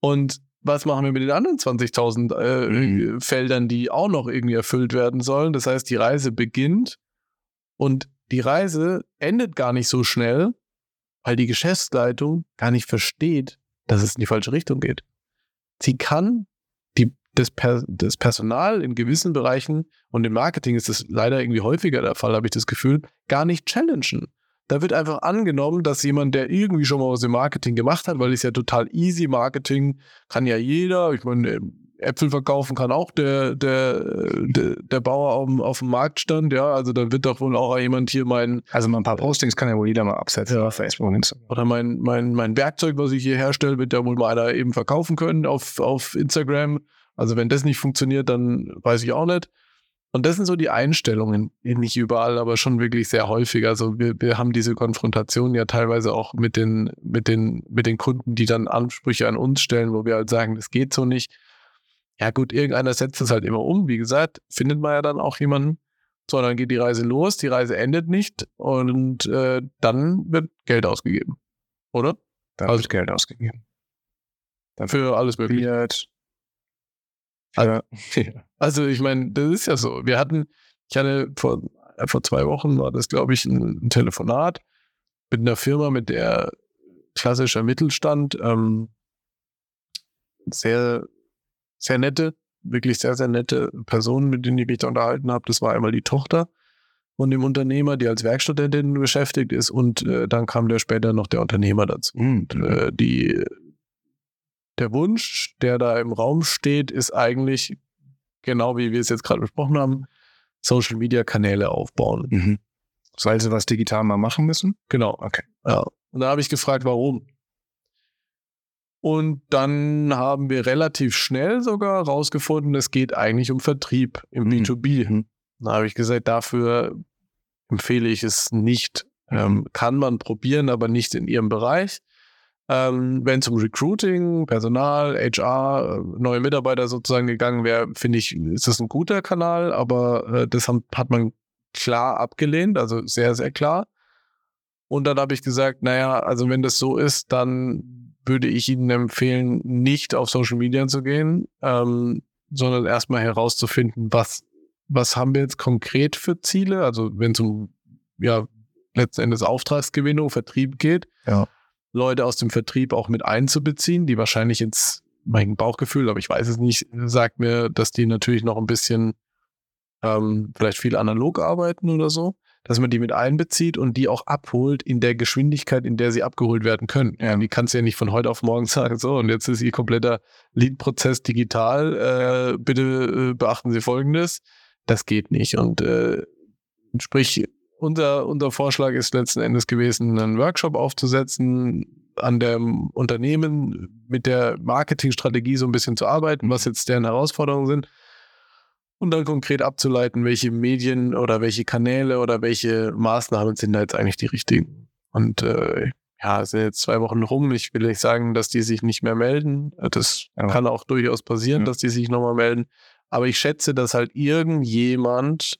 Und was machen wir mit den anderen 20.000 äh, Mhm. Feldern, die auch noch irgendwie erfüllt werden sollen? Das heißt, die Reise beginnt und die Reise endet gar nicht so schnell, weil die Geschäftsleitung gar nicht versteht, dass es in die falsche Richtung geht. Sie kann die, das, per, das Personal in gewissen Bereichen und im Marketing ist das leider irgendwie häufiger der Fall, habe ich das Gefühl, gar nicht challengen. Da wird einfach angenommen, dass jemand, der irgendwie schon mal was im Marketing gemacht hat, weil es ja total easy Marketing kann ja jeder. Ich meine, Äpfel verkaufen kann auch der, der, der, der Bauer auf dem, auf dem Marktstand, ja. Also dann wird doch wohl auch jemand hier mein, Also mal ein paar Postings kann ja wohl jeder mal absetzen Ja. auf Facebook und Instagram. oder mein, mein, mein Werkzeug, was ich hier herstelle, wird ja wohl mal einer eben verkaufen können auf, auf Instagram. Also wenn das nicht funktioniert, dann weiß ich auch nicht. Und das sind so die Einstellungen, nicht überall, aber schon wirklich sehr häufig. Also wir, wir haben diese Konfrontation ja teilweise auch mit den, mit den, mit den Kunden, die dann Ansprüche an uns stellen, wo wir halt sagen, das geht so nicht. Ja gut, irgendeiner setzt das halt immer um. Wie gesagt, findet man ja dann auch jemanden. So, dann geht die Reise los, die Reise endet nicht und äh, dann wird Geld ausgegeben. Oder? Da Also- wird Geld ausgegeben. Für alles Mögliche. Wird für, Also ich meine, das ist ja so. Wir hatten, ich hatte vor, äh, vor zwei Wochen war das, glaube ich, ein, ein Telefonat mit einer Firma, mit der klassischer Mittelstand, ähm, sehr, sehr nette, wirklich sehr, sehr nette Personen, mit denen ich mich da unterhalten habe. Das war einmal die Tochter von dem Unternehmer, die als Werkstudentin beschäftigt ist und äh, dann kam der später noch der Unternehmer dazu. Mhm. Und, äh, die, der Wunsch, der da im Raum steht, ist eigentlich genau wie wir es jetzt gerade besprochen haben, Social Media Kanäle aufbauen. Mhm. Weil sie was digital mal machen müssen? Genau. Okay. Ja. Und da habe ich gefragt, warum. Und dann haben wir relativ schnell sogar rausgefunden, es geht eigentlich um Vertrieb im Mhm. B2B. Mhm. Da habe ich gesagt, dafür empfehle ich es nicht. Ähm, kann man probieren, aber nicht in ihrem Bereich. Ähm, Wenn es um Recruiting, Personal, HR, äh, neue Mitarbeiter sozusagen gegangen wäre, finde ich, ist das ein guter Kanal, aber äh, das haben, hat man klar abgelehnt, also sehr, sehr klar. Und dann habe ich gesagt, naja, also wenn das so ist, dann würde ich Ihnen empfehlen, nicht auf Social Media zu gehen, ähm, sondern erstmal herauszufinden, was, was haben wir jetzt konkret für Ziele? Also wenn es um ja, letzten Endes Auftragsgewinnung, Vertrieb geht, Ja. Leute aus dem Vertrieb auch mit einzubeziehen, die wahrscheinlich jetzt mein Bauchgefühl, aber ich weiß es nicht, sagt mir, dass die natürlich noch ein bisschen ähm, vielleicht viel analog arbeiten oder so, dass man die mit einbezieht und die auch abholt in der Geschwindigkeit, in der sie abgeholt werden können. Ja. Die kannst du ja nicht von heute auf morgen sagen, so und jetzt ist ihr kompletter Lead-Prozess digital, äh, bitte äh, beachten Sie Folgendes. Das geht nicht und äh, sprich, unser, unser Vorschlag ist letzten Endes gewesen, einen Workshop aufzusetzen, an dem Unternehmen mit der Marketingstrategie so ein bisschen zu arbeiten, was jetzt deren Herausforderungen sind und dann konkret abzuleiten, welche Medien oder welche Kanäle oder welche Maßnahmen sind da jetzt eigentlich die richtigen. Und äh, ja, es sind jetzt zwei Wochen rum. Ich will nicht sagen, dass die sich nicht mehr melden. Das Ja. kann auch durchaus passieren, Ja. dass die sich nochmal melden. Aber ich schätze, dass halt irgendjemand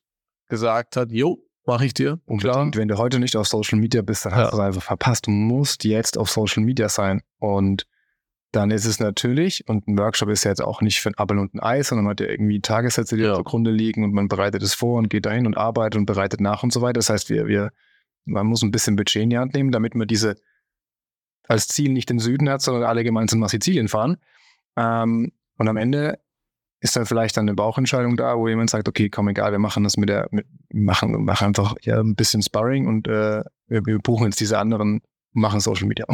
gesagt hat, jo, mache ich dir. Klar. Und wenn du heute nicht auf Social Media bist, dann hast Ja. du es einfach verpasst. Du musst jetzt auf Social Media sein. Und dann ist es natürlich, und ein Workshop ist ja jetzt auch nicht für ein Appel und ein Ei, sondern man hat ja irgendwie Tagessätze, die Ja. zugrunde liegen und man bereitet es vor und geht dahin und arbeitet und bereitet nach und so weiter. Das heißt, wir, wir, man muss ein bisschen Budget in die Hand nehmen, damit man diese als Ziel nicht den Süden hat, sondern alle gemeinsam nach Sizilien fahren. Ähm, und am Ende ist dann vielleicht dann eine Bauchentscheidung da, wo jemand sagt, okay, komm, egal, wir machen das mit der, mit, machen, machen einfach ja, ein bisschen Sparring und äh, wir, wir buchen jetzt diese anderen, machen Social Media.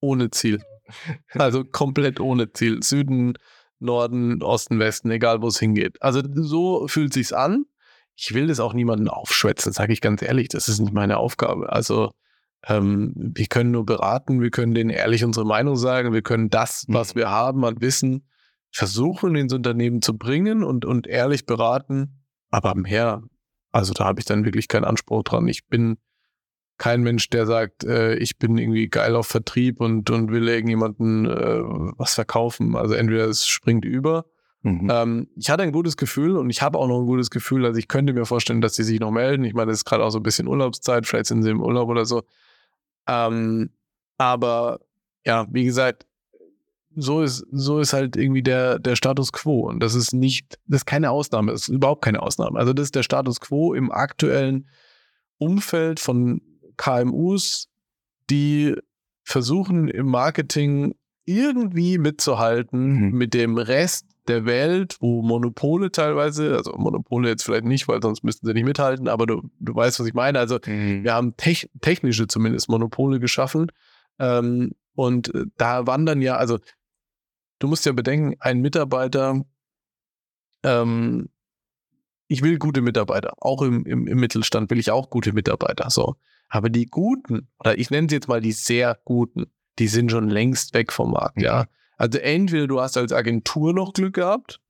ohne Ziel. Also komplett ohne Ziel. Süden, Norden, Osten, Westen, egal wo es hingeht. Also so fühlt sich's an. Ich will das auch niemanden aufschwätzen, sage ich ganz ehrlich. Das ist nicht meine Aufgabe. Also ähm, wir können nur beraten, wir können denen ehrlich unsere Meinung sagen, wir können das, was Mhm. wir haben an Wissen, versuchen ins Unternehmen zu bringen und, und ehrlich beraten. Aber mehr, also da habe ich dann wirklich keinen Anspruch dran. Ich bin kein Mensch, der sagt, äh, ich bin irgendwie geil auf Vertrieb und, und will irgendjemanden äh, was verkaufen. Also entweder es springt über. Mhm. Ähm, ich hatte ein gutes Gefühl und ich habe auch noch ein gutes Gefühl. Also ich könnte mir vorstellen, dass sie sich noch melden. Ich meine, es ist gerade auch so ein bisschen Urlaubszeit, vielleicht sind sie im Urlaub oder so. Ähm, aber ja, wie gesagt, so ist, so ist halt irgendwie der, der Status quo. Und das ist nicht, das ist keine Ausnahme, das ist überhaupt keine Ausnahme. Also das ist der Status quo im aktuellen Umfeld von KMUs, die versuchen im Marketing irgendwie mitzuhalten mhm. mit dem Rest der Welt, wo Monopole teilweise, also Monopole jetzt vielleicht nicht, weil sonst müssten sie nicht mithalten, aber du, du weißt, was ich meine. Also mhm. wir haben tech, technische zumindest Monopole geschaffen. Ähm, und äh, da wandern ja, also du musst ja bedenken, ein Mitarbeiter, ähm, ich will gute Mitarbeiter, auch im, im, im Mittelstand will ich auch gute Mitarbeiter. So. Aber die guten, oder ich nenne sie jetzt mal die sehr guten, die sind schon längst weg vom Markt, ja. Also entweder du hast als Agentur noch Glück gehabt,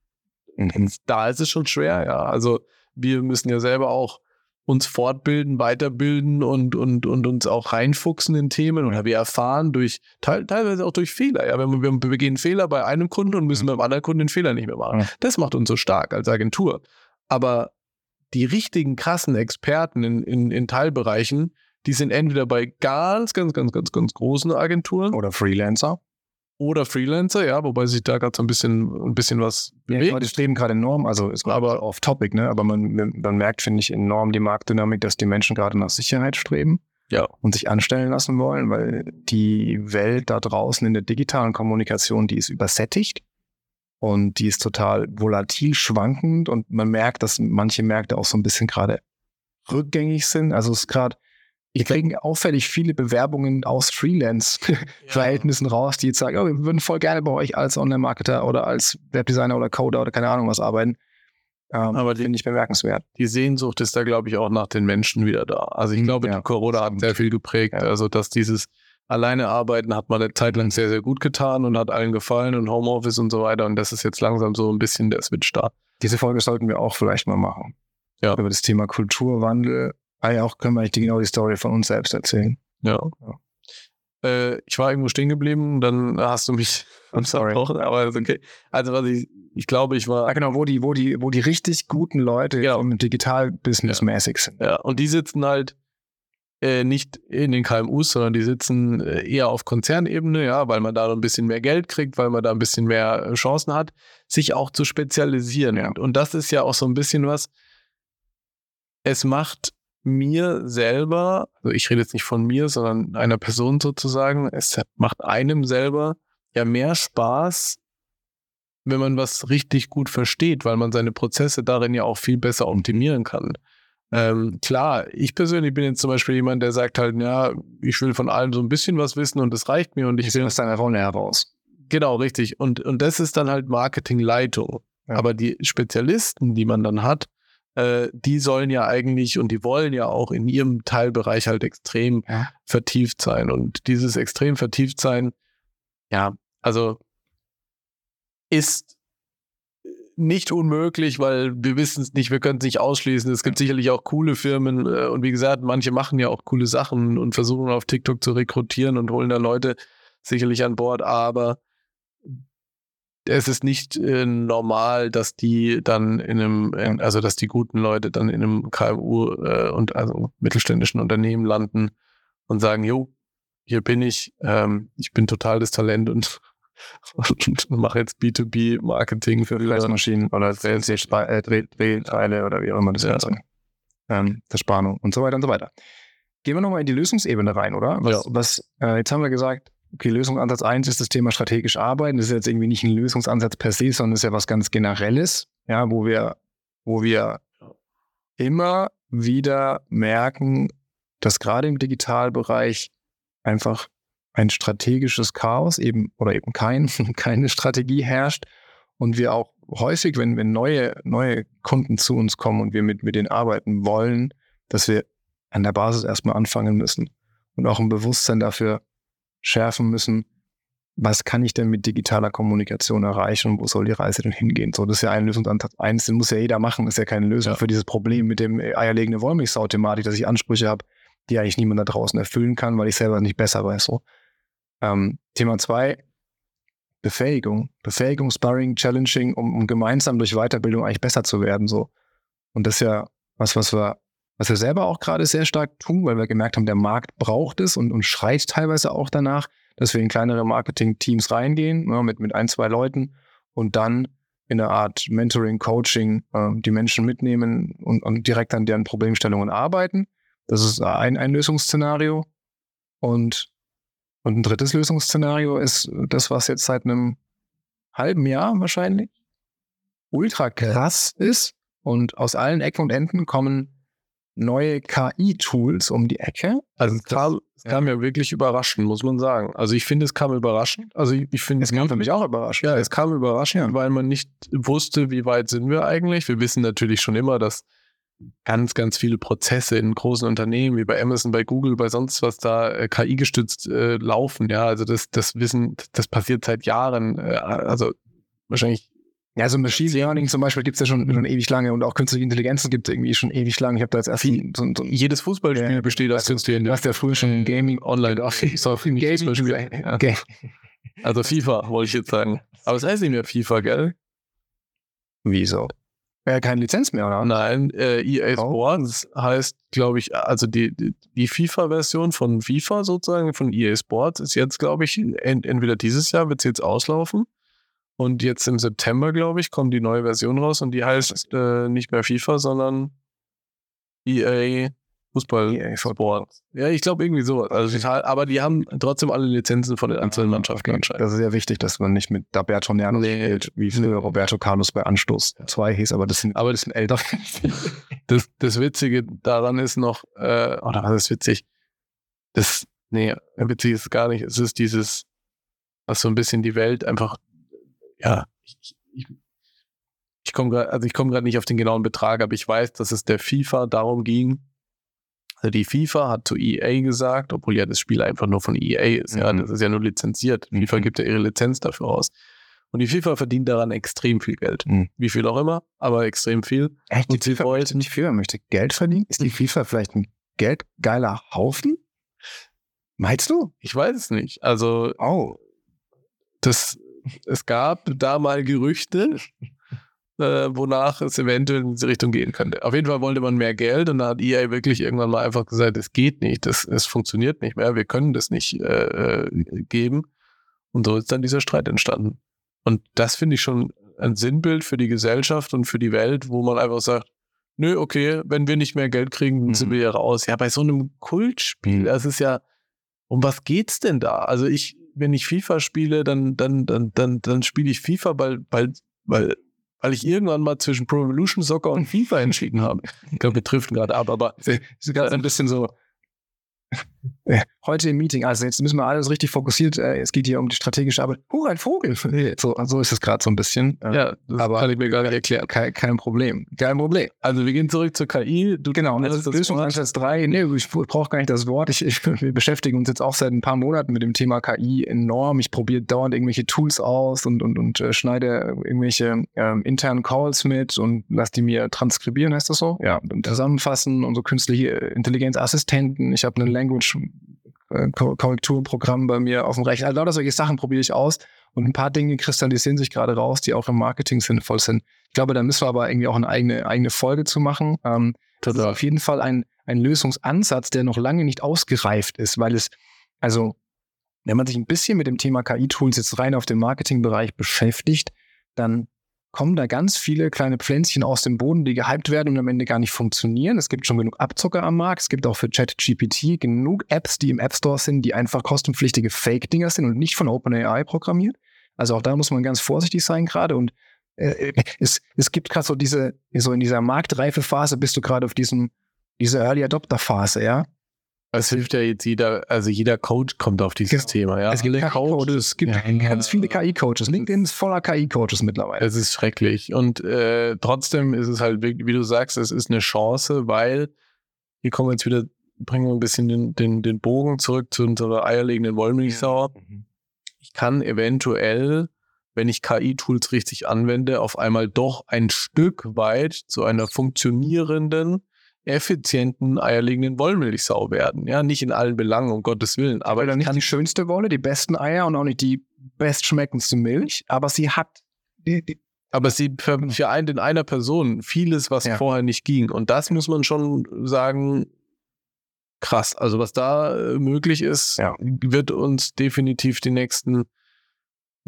mhm. da ist es schon schwer, ja. Also wir müssen ja selber auch uns fortbilden, weiterbilden und, und, und uns auch reinfuchsen in Themen oder wir erfahren durch, teil, teilweise auch durch Fehler. Ja, wenn wir, wir begehen Fehler bei einem Kunden und müssen beim anderen Kunden den Fehler nicht mehr machen. Das macht uns so stark als Agentur. Aber die richtigen krassen Experten in, in, in Teilbereichen, die sind entweder bei ganz, ganz, ganz, ganz, ganz großen Agenturen. Oder Freelancer. Oder Freelancer, ja, wobei sich da gerade so ein bisschen, ein bisschen was bewegt. Ja, die streben gerade enorm, also ist aber off-topic, ne? Aber man, man merkt, finde ich, enorm die Marktdynamik, dass die Menschen gerade nach Sicherheit streben. Ja. Und sich anstellen lassen wollen, weil die Welt da draußen in der digitalen Kommunikation, die ist übersättigt und die ist total volatil, schwankend und man merkt, dass manche Märkte auch so ein bisschen gerade rückgängig sind. Also es ist gerade, wir kriegen auffällig viele Bewerbungen aus Freelance-Verhältnissen ja. raus, die jetzt sagen, oh, wir würden voll gerne bei euch als Online-Marketer oder als Webdesigner oder Coder oder keine Ahnung was arbeiten. Ähm, Aber finde ich bemerkenswert. Die Sehnsucht ist da, glaube ich, auch nach den Menschen wieder da. Also ich hm, glaube, ja, Corona hat sehr viel geprägt. Ja. Also dass dieses alleine arbeiten hat man eine Zeit lang sehr, sehr gut getan und hat allen gefallen und Homeoffice und so weiter. Und das ist jetzt langsam so ein bisschen der Switch da. Diese Folge sollten wir auch vielleicht mal machen. Ja. Über das Thema Kulturwandel Ah ja, auch können wir eigentlich genau die Story von uns selbst erzählen. Ja. ja. Äh, ich war irgendwo stehen geblieben, dann hast du mich I'm sorry. aber ist okay. Also was ich, ich glaube, ich war. Ah, genau, wo die, wo die, wo die richtig guten Leute ja. im Digital-Business mäßig sind. Ja, und die sitzen halt äh, nicht in den KMUs, sondern die sitzen äh, eher auf Konzernebene, ja, weil man da ein bisschen mehr Geld kriegt, weil man da ein bisschen mehr äh, Chancen hat, sich auch zu spezialisieren. Ja. Und das ist ja auch so ein bisschen was. Es macht mir selber, also ich rede jetzt nicht von mir, sondern einer Person sozusagen, es macht einem selber ja mehr Spaß, wenn man was richtig gut versteht, weil man seine Prozesse darin ja auch viel besser optimieren kann. Ähm, klar, ich persönlich bin jetzt zum Beispiel jemand, der sagt halt, ja, ich will von allem so ein bisschen was wissen und das reicht mir und ich will aus deiner Rolle heraus. Genau, richtig. Und, und das ist dann halt Marketingleitung. Ja. Aber die Spezialisten, die man dann hat, äh, die sollen ja eigentlich und die wollen ja auch in ihrem Teilbereich halt extrem ja. vertieft sein. Und dieses extrem vertieft sein, ja, also ist nicht unmöglich, weil wir wissen es nicht, wir können es nicht ausschließen. Es gibt sicherlich auch coole Firmen äh, und wie gesagt, manche machen ja auch coole Sachen und versuchen auf TikTok zu rekrutieren und holen da Leute sicherlich an Bord, aber es ist nicht äh, normal, dass die dann in einem, in, also dass die guten Leute dann in einem KMU äh, und also mittelständischen Unternehmen landen und sagen, jo, hier bin ich, ähm, ich bin total das Talent und, und mache jetzt B2B-Marketing für Fleißmaschinen oder Drehteile oder wie auch immer das ja. ist. Ähm, Verspannung und so weiter und so weiter. Gehen wir nochmal in die Lösungsebene rein, oder? Was, ja. was äh, jetzt haben wir gesagt, okay, Lösungsansatz 1 ist das Thema strategisch arbeiten. Das ist jetzt irgendwie nicht ein Lösungsansatz per se, sondern ist ja was ganz Generelles, ja, wo wir, wo wir immer wieder merken, dass gerade im Digitalbereich einfach ein strategisches Chaos eben oder eben kein, keine Strategie herrscht und wir auch häufig, wenn, wenn neue, neue Kunden zu uns kommen und wir mit, mit denen arbeiten wollen, dass wir an der Basis erstmal anfangen müssen und auch ein Bewusstsein dafür schärfen müssen, was kann ich denn mit digitaler Kommunikation erreichen und wo soll die Reise denn hingehen? So, das ist ja ein Lösungsansatz eins, den muss ja jeder machen, das ist ja keine Lösung ja. für dieses Problem mit dem eierlegende Wollmilchsau-Thematik, dass ich Ansprüche habe, die eigentlich niemand da draußen erfüllen kann, weil ich selber nicht besser weiß. So. Ähm, Thema zwei, Befähigung. Befähigung, Sparring, Challenging, um, um gemeinsam durch Weiterbildung eigentlich besser zu werden. So. Und das ist ja was, was wir was wir selber auch gerade sehr stark tun, weil wir gemerkt haben, der Markt braucht es und, und schreit teilweise auch danach, dass wir in kleinere Marketing-Teams reingehen, ja, mit, mit ein, zwei Leuten und dann in einer Art Mentoring, Coaching äh, die Menschen mitnehmen und, und direkt an deren Problemstellungen arbeiten. Das ist ein, ein Lösungsszenario. Und, und ein drittes Lösungsszenario ist das, was jetzt seit einem halben Jahr wahrscheinlich ultra krass ist. Und aus allen Ecken und Enden kommen neue KI-Tools um die Ecke. Also es kam, es kam ja. wirklich überraschend, muss man sagen. Also ich finde, es kam überraschend. Also ich, ich finde es kam für mich auch überraschend. Ja, es kam überraschend, ja. weil man nicht wusste, wie weit sind wir eigentlich. Wir wissen natürlich schon immer, dass ganz, ganz viele Prozesse in großen Unternehmen wie bei Amazon, bei Google, bei sonst was da äh, KI gestützt äh, laufen. Ja, also das, das Wissen, das passiert seit Jahren. Äh, also wahrscheinlich ja, so Machine Learning zum Beispiel gibt es ja schon, schon ewig lange und auch künstliche Intelligenzen gibt es irgendwie schon ewig lange. Ich habe da jetzt erst Viel, so, so jedes Fußballspiel ja, besteht aus künstliche Intelligenz. Du hast ja früher schon Gaming online auch so Gaming ja. okay. Also FIFA wollte ich jetzt sagen. Aber es heißt nicht mehr FIFA, gell? Wieso? Ja, keine Lizenz mehr, oder? Nein, äh, EA Sports oh. heißt, glaube ich, also die, die, die FIFA-Version von FIFA sozusagen, von EA Sports, ist jetzt, glaube ich, ent, entweder dieses Jahr wird es jetzt auslaufen und jetzt im September, glaube ich, kommt die neue Version raus und die heißt äh, nicht mehr FIFA, sondern EA Fußball EA Sport. Ja, ich glaube irgendwie so. Also total, aber die haben trotzdem alle Lizenzen von den einzelnen Mannschaften anscheinend. Das ist ja wichtig, dass man nicht mit Daberto Nerno nee. spielt, wie früher Roberto Carlos bei Anstoß 2 hieß, aber das sind, aber das sind älter. das, das Witzige daran ist noch, äh, oder was ist witzig? Das, nee, witzig ist gar nicht. Es ist dieses, was so ein bisschen die Welt einfach ja, ich, ich, ich komme gerade, also ich komme gerade nicht auf den genauen Betrag, aber ich weiß, dass es der FIFA darum ging. Also die FIFA hat zu EA gesagt, obwohl ja das Spiel einfach nur von EA ist, mhm. ja, das ist ja nur lizenziert. Mhm. FIFA gibt ja ihre Lizenz dafür aus. Und die FIFA verdient daran extrem viel Geld. Mhm. Wie viel auch immer, aber extrem viel. Echt? Die FIFA möchte nicht FIFA möchte Geld verdienen? Ist die FIFA vielleicht ein geldgeiler Haufen? Meinst du? Ich weiß es nicht. Also, oh. das, es gab da mal Gerüchte, äh, wonach es eventuell in diese Richtung gehen könnte. Auf jeden Fall wollte man mehr Geld und da hat EA wirklich irgendwann mal einfach gesagt, es geht nicht, das, es funktioniert nicht mehr, wir können das nicht äh, äh, geben. Und so ist dann dieser Streit entstanden. Und das finde ich schon ein Sinnbild für die Gesellschaft und für die Welt, wo man einfach sagt, nö, okay, wenn wir nicht mehr Geld kriegen, dann sind mhm. wir ja raus. Ja, bei so einem Kultspiel, mhm. das ist ja, um was geht's denn da? Also ich, wenn ich FIFA spiele, dann, dann, dann, dann, dann spiele ich FIFA, weil, weil, weil, weil ich irgendwann mal zwischen Pro Evolution Soccer und FIFA entschieden habe. Ich glaube, wir driften gerade ab, aber es ist gerade ein bisschen so, Heute im Meeting, also jetzt müssen wir alles richtig fokussiert. Äh, es geht hier um die strategische Arbeit. Huh, ein Vogel. So, so ist es gerade so ein bisschen. Äh, ja, das aber kann ich mir gar nicht erklären. Kein, kein Problem. Kein Problem. Also wir gehen zurück zur KI. Du, genau, das ist Lösungsansatz 3. Nee, ich brauche gar nicht das Wort. Ich, ich, wir beschäftigen uns jetzt auch seit ein paar Monaten mit dem Thema KI enorm. Ich probiere dauernd irgendwelche Tools aus und, und, und äh, schneide irgendwelche ähm, internen Calls mit und lasse die mir transkribieren, heißt das so? Ja, und zusammenfassen und so künstliche Intelligenzassistenten. Ich habe eine Language äh, Korrekturprogramm bei mir auf dem Rechner. Also lauter solche Sachen probiere ich aus und ein paar Dinge kristallisieren sich gerade raus, die auch im Marketing sinnvoll sind. Ich glaube, da müssen wir aber irgendwie auch eine eigene, eigene Folge zu machen. Ähm, das ist auf jeden Fall ein, ein Lösungsansatz, der noch lange nicht ausgereift ist, weil es, also, wenn man sich ein bisschen mit dem Thema KI-Tools jetzt rein auf dem Marketingbereich beschäftigt, dann kommen da ganz viele kleine Pflänzchen aus dem Boden, die gehypt werden und am Ende gar nicht funktionieren. Es gibt schon genug Abzocker am Markt. Es gibt auch für ChatGPT genug Apps, die im App Store sind, die einfach kostenpflichtige Fake-Dinger sind und nicht von OpenAI programmiert. Also auch da muss man ganz vorsichtig sein gerade und äh, es, es gibt gerade so diese, so in dieser marktreife Phase bist du gerade auf diesem, diese Early Adopter Phase, ja. Es hilft ja jetzt jeder, also jeder Coach kommt auf dieses genau. Thema, ja. Es gibt Coaches, es gibt ja, ganz viele KI-Coaches. LinkedIn ist voller KI-Coaches mittlerweile. Es ist schrecklich. Und äh, trotzdem ist es halt, wie du sagst, es ist eine Chance, weil hier kommen wir jetzt wieder, bringen wir ein bisschen den, den, den Bogen zurück zu unserer eierlegenden Wollmilchsau. Mhm. Ich kann eventuell, wenn ich KI-Tools richtig anwende, auf einmal doch ein Stück weit zu einer funktionierenden effizienten, eierlegenden Wollmilchsau werden. Ja, nicht in allen Belangen, um Gottes Willen. Aber dann nicht die schönste Wolle, die besten Eier und auch nicht die bestschmeckendste Milch, aber sie hat die, die aber sie vereint in einer Person vieles, was ja. vorher nicht ging. Und das muss man schon sagen, krass. Also was da äh, möglich ist, Ja. wird uns definitiv die nächsten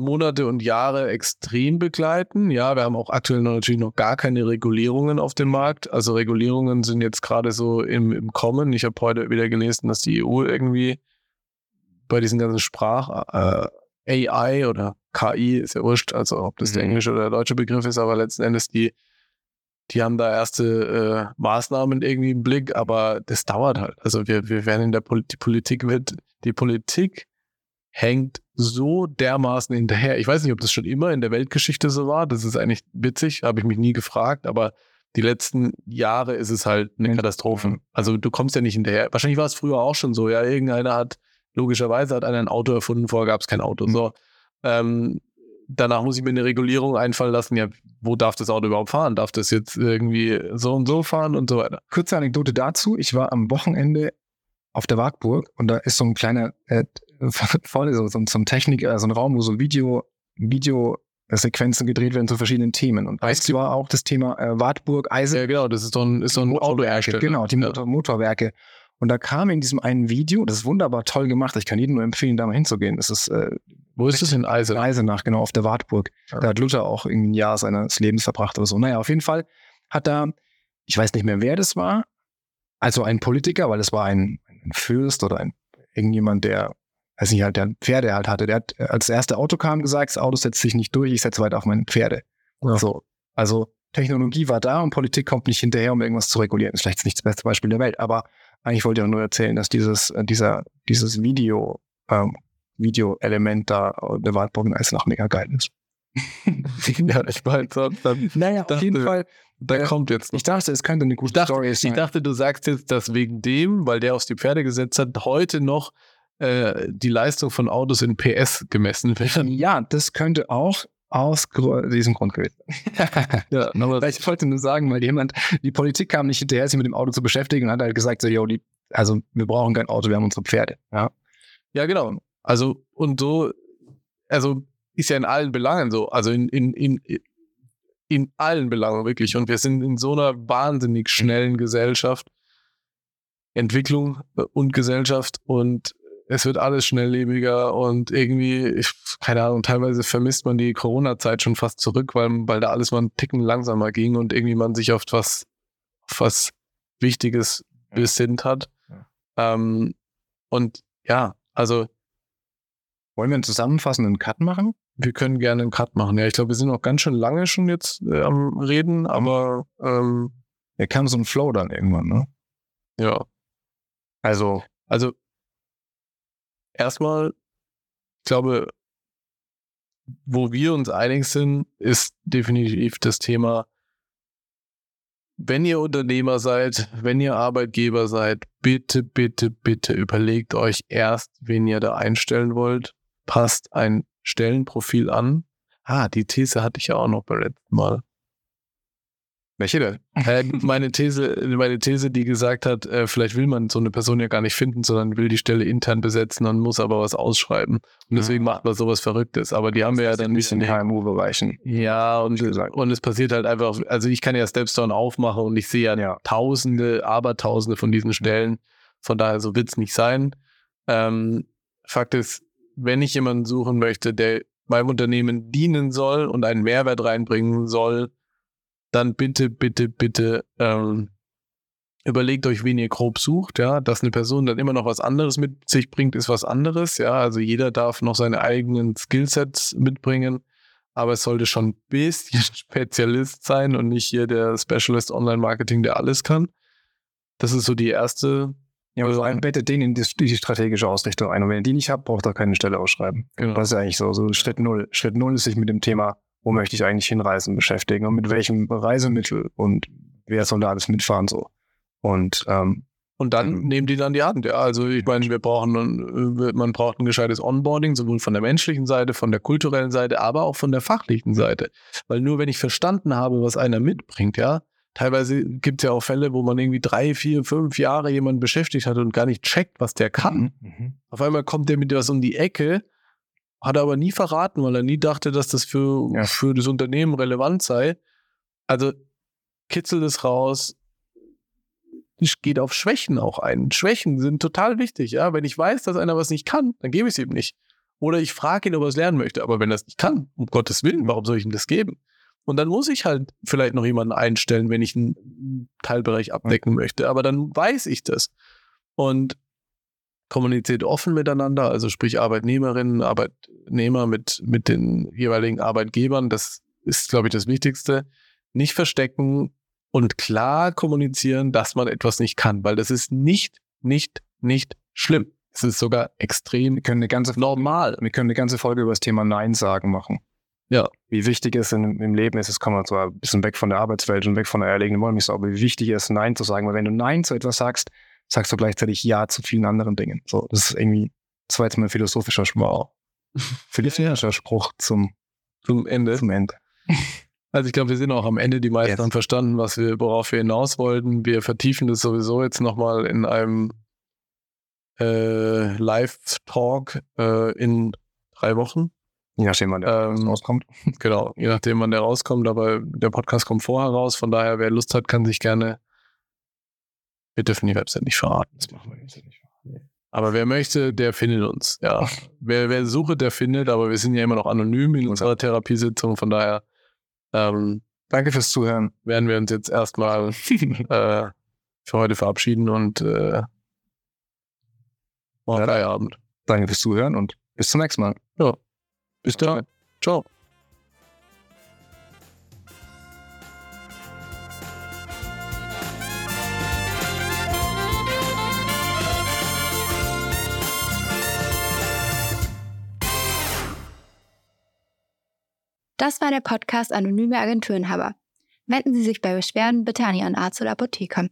Monate und Jahre extrem begleiten. Ja, wir haben auch aktuell noch natürlich noch gar keine Regulierungen auf dem Markt. Also Regulierungen sind jetzt gerade so im, im Kommen. Ich habe heute wieder gelesen, dass die EU irgendwie bei diesen ganzen Sprach äh, AI oder KI ist ja wurscht, also ob das der Mhm. englische oder der deutsche Begriff ist, aber letzten Endes die die haben da erste äh, Maßnahmen irgendwie im Blick, aber das dauert halt. Also wir, wir werden in der Pol die Politik wird, die Politik hängt so dermaßen hinterher. Ich weiß nicht, ob das schon immer in der Weltgeschichte so war. Das ist eigentlich witzig, habe ich mich nie gefragt, aber die letzten Jahre ist es halt eine Mhm. Katastrophe. Also du kommst ja nicht hinterher. Wahrscheinlich war es früher auch schon so. Ja, irgendeiner hat, logischerweise hat einer ein Auto erfunden, vorher gab es kein Auto. Mhm. So. Ähm, danach muss ich mir eine Regulierung einfallen lassen. Ja, wo darf das Auto überhaupt fahren? Darf das jetzt irgendwie so und so fahren und so weiter? Kurze Anekdote dazu. Ich war am Wochenende auf der Wartburg und da ist so ein kleiner, äh, vorne so, so, so ein Technik, äh, so ein Raum, wo so Video, Videosequenzen gedreht werden zu verschiedenen Themen. Und Weißt das war auch das Thema äh, Wartburg, Eisen. Ja, genau, das ist so ein, ist so ein Autohersteller. Genau, die. Motor Motorwerke. Und da kam in diesem einen Video, das ist wunderbar toll gemacht, ich kann jedem nur empfehlen, da mal hinzugehen. Das ist äh, Wo ist das in Eisen? Eisenach, genau, auf der Wartburg. Ja. Da hat Luther auch irgendwie ein Jahr seines Lebens verbracht oder so. Naja, auf jeden Fall hat da, ich weiß nicht mehr, wer das war, also ein Politiker, weil es war ein, ein Fürst oder ein irgendjemand, der, weiß nicht, halt, der Pferde halt hatte. Der hat, äh, als das erste Auto kam, gesagt, das Auto setzt sich nicht durch, ich setze weiter auf meine Pferde. Ja. So. Also Technologie war da und Politik kommt nicht hinterher, um irgendwas zu regulieren. Ist vielleicht nicht das beste Beispiel der Welt, aber eigentlich wollte ich auch nur erzählen, dass dieses, äh, dieser, dieses Video, ähm, Video-Element da äh, der Wartburg in Eisenach mega geil ist. ja, ich meine, dann, Naja, auf jeden Fall. da Äh, kommt jetzt noch. Ich dachte, es könnte eine gute Ich dachte, Story ich sein. dachte, du sagst jetzt, dass wegen dem, weil der auf die Pferde gesetzt hat, heute noch äh, die Leistung von Autos in PS gemessen wird. ja, das könnte auch aus diesem Grund gewesen sein. Ja, aber ich wollte nur sagen, weil jemand, die Politik kam nicht hinterher, sich mit dem Auto zu beschäftigen und hat halt gesagt, so, yo, die, also wir brauchen kein Auto, wir haben unsere Pferde. Ja. Ja, genau. Also, und so, also ist ja in allen Belangen so. Also in, in, in, in allen Belangen wirklich. Und wir sind in so einer wahnsinnig schnellen Gesellschaft, Entwicklung äh, und Gesellschaft und es wird alles schnelllebiger und irgendwie, ich, keine Ahnung, teilweise vermisst man die Corona-Zeit schon fast zurück, weil, weil da alles mal einen Ticken langsamer ging und irgendwie man sich auf was, auf was Wichtiges Ja. besinnt hat. Ja. Ähm, und ja, also Wollen wir einen zusammenfassenden Cut machen? wir können gerne einen Cut machen. Ja, ich glaube, wir sind noch ganz schön lange schon jetzt äh, am Reden, aber ähm, Da kam so ein Flow dann irgendwann, ne? ja. Also, Also erstmal, ich glaube, wo wir uns einig sind, ist definitiv das Thema, wenn ihr Unternehmer seid, wenn ihr Arbeitgeber seid, bitte, bitte, bitte überlegt euch erst, wen ihr da einstellen wollt. Passt ein Stellenprofil an. Ah, die These hatte ich ja auch noch beim letzten Mal. Welche denn? Äh, meine These, meine These, die gesagt hat, äh, vielleicht will man so eine Person ja gar nicht finden, sondern will die Stelle intern besetzen und muss aber was ausschreiben. Und deswegen Ah. macht man sowas Verrücktes. Aber die haben wir ja dann ein bisschen nicht. KMU-Bereichen. Ja, und, und es passiert halt einfach, also ich kann ja Stepstone aufmachen und ich sehe ja, Ja. Tausende, Abertausende von diesen Stellen. Von daher, so wird es nicht sein. Ähm, Fakt ist, wenn ich jemanden suchen möchte, der meinem Unternehmen dienen soll und einen Mehrwert reinbringen soll, dann bitte, bitte, bitte ähm, überlegt euch, wen ihr grob sucht, ja, dass eine Person dann immer noch was anderes mit sich bringt, ist was anderes, ja, also jeder darf noch seine eigenen Skillsets mitbringen, aber es sollte schon ein bisschen Spezialist sein und nicht hier der Specialist Online Marketing, der alles kann. Das ist so die erste. Ja, aber Also- vor allem bettet den in die, die strategische Ausrichtung ein. Und wenn ihr die nicht habt, braucht ihr keine Stelle ausschreiben. Genau. Das ist eigentlich so, so Schritt null. Schritt null ist sich mit dem Thema, wo möchte ich eigentlich hinreisen, beschäftigen und mit welchem Reisemittel und wer soll da alles mitfahren so. Und ähm, Und dann Mhm. nehmen die dann die Hand. Ja, also ich meine, wir brauchen, äh, man braucht ein gescheites Onboarding, sowohl von der menschlichen Seite, von der kulturellen Seite, aber auch von der fachlichen Seite. Weil nur wenn ich verstanden habe, was einer mitbringt, ja, teilweise gibt es ja auch Fälle, wo man irgendwie drei, vier, fünf Jahre jemanden beschäftigt hat und gar nicht checkt, was der kann. Mhm. Auf einmal kommt der mit was um die Ecke, hat er aber nie verraten, weil er nie dachte, dass das für, Ja. für das Unternehmen relevant sei. Also kitzel das raus, geht auf Schwächen auch ein. Schwächen sind total wichtig, ja. Wenn ich weiß, dass einer was nicht kann, dann gebe ich es ihm nicht. Oder ich frage ihn, ob er es lernen möchte. Aber wenn er es nicht kann, um Gottes Willen, warum soll ich ihm das geben? Und dann muss ich halt vielleicht noch jemanden einstellen, wenn ich einen Teilbereich abdecken möchte. Aber dann weiß ich das. Und kommuniziert offen miteinander, also sprich Arbeitnehmerinnen, Arbeitnehmer mit, mit den jeweiligen Arbeitgebern. Das ist, glaube ich, das Wichtigste. Nicht verstecken und klar kommunizieren, dass man etwas nicht kann, weil das ist nicht, nicht, nicht schlimm. Es ist sogar extrem wir können eine ganze normal. Wir können eine ganze Folge über das Thema Nein sagen machen. Ja. Wie wichtig es in, im Leben ist, es kommt man zwar ein bisschen weg von der Arbeitswelt und weg von der eierlegenden Wollmilchsau, aber wie wichtig es ist, Nein zu sagen, weil wenn du Nein zu etwas sagst, sagst du gleichzeitig Ja zu vielen anderen Dingen. So, das ist irgendwie, das war jetzt mein philosophischer Spruch. Philosophischer Spruch zum, zum Ende. Zum Ende. Also ich glaube, wir sind auch am Ende die meisten yes. haben verstanden, was wir, worauf wir hinaus wollten. Wir vertiefen das sowieso jetzt nochmal in einem äh, Live-Talk äh, in drei Wochen. Je nachdem, wann der ähm, rauskommt. Genau, je nachdem, wann der rauskommt, aber der Podcast kommt vorher raus. Von daher, wer Lust hat, kann sich gerne. Wir dürfen die Website nicht verraten. Das machen wir jetzt nicht. Aber wer möchte, der findet uns. Ja. wer, wer sucht, der findet, aber wir sind ja immer noch anonym in unserer Therapiesitzung. Von daher, ähm, danke fürs Zuhören. Werden wir uns jetzt erstmal äh, für heute verabschieden und äh, ja, Feierabend. Danke fürs Zuhören und bis zum nächsten Mal. Ja. Bis dann. Ciao. Das war der Podcast Anonyme Agenturenhaber. Wenden Sie sich bei Beschwerden bitte an Ihren Arzt oder Apotheker.